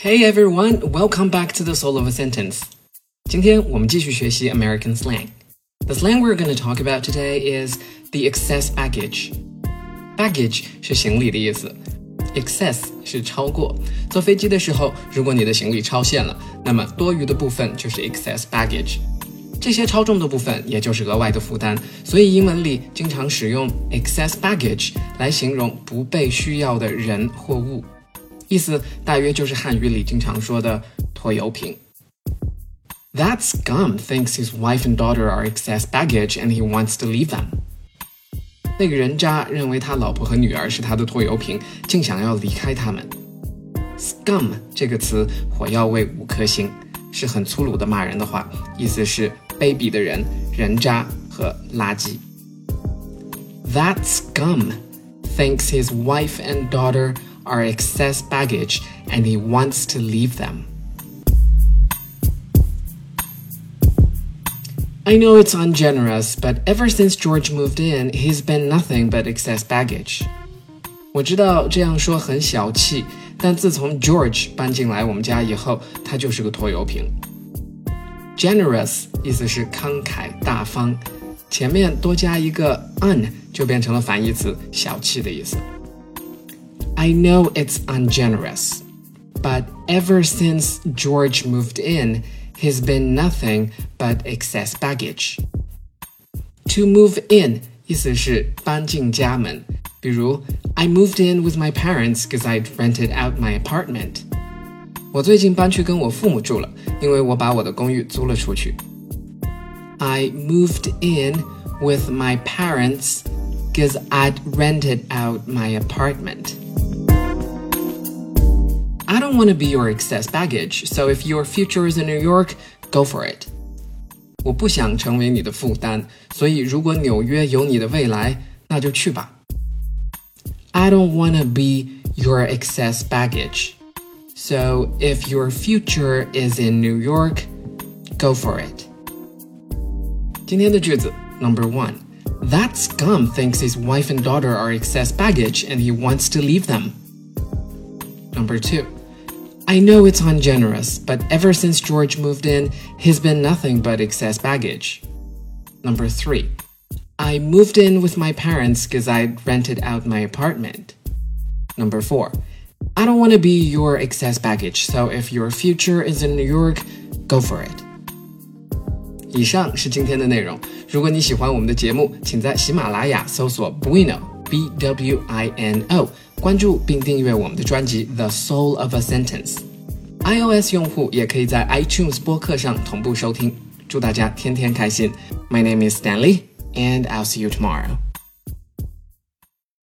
Hey everyone, welcome back to the Soul of a Sentence. 今天我们继续学习 American slang. The slang we're going to talk about today is the excess baggage. Baggage 是行李的意思，excess 是超过。坐飞机的时候，如果你的行李超限了，那么多余的部分就是 excess baggage。这些超重的部分也就是额外的负担，所以英文里经常使用 excess baggage 来形容不被需要的人或物。 意思大约就是汉语里经常说的拖油瓶。That scum thinks his wife and daughter are excess baggage and he wants to leave them. 那个人渣认为他老婆和女儿是他的拖油瓶，竟想要离开他们。Scum 这个词火药味五颗星，是很粗鲁的骂人的话，意思是卑鄙的人、人渣和垃圾。That scum thinks his wife and daughter are excess baggage and he wants to leave them. I know it's ungenerous, but ever since George moved in, he's been nothing but excess baggage. 我知道这样说很小气，但自从 George 搬进来我们家以后，他就是个拖油瓶。Generous 意思是慷慨大方，前面多加一个 un 就变成了反义词，小气的意思。 I know it's ungenerous, but ever since George moved in, he's been nothing but excess baggage. To move in 意思是搬进家门，比如 I moved in with my parents because I'd rented out my apartment. 我最近搬去跟我父母住了，因为我把我的公寓租了出去。I moved in with my parents because I'd rented out my apartment. I don't want to be your excess baggage, so if your future is in New York, go for it. 我不想成为你的负担，所以如果纽约有你的未来，那就去吧。I don't want to be your excess baggage. So if your future is in New York, go for it. 今天的句子 Number one. That scum thinks his wife and daughter are excess baggage and he wants to leave them. Number two. I know it's ungenerous, but ever since George moved in, he's been nothing but excess baggage. Number three, I moved in with my parents because I rented out my apartment. Number four, I don't want to be your excess baggage, so if your future is in New York, go for it. 以上是今天的内容。如果你喜欢我们的节目，请在喜马拉雅搜索 Bueno B W I N O。 关注并订阅我们的专辑《The Soul of a Sentence》。iOS 用户也可以在 iTunes 播客上同步收听。祝大家天天开心！My name is Stanley, and I'll see you tomorrow.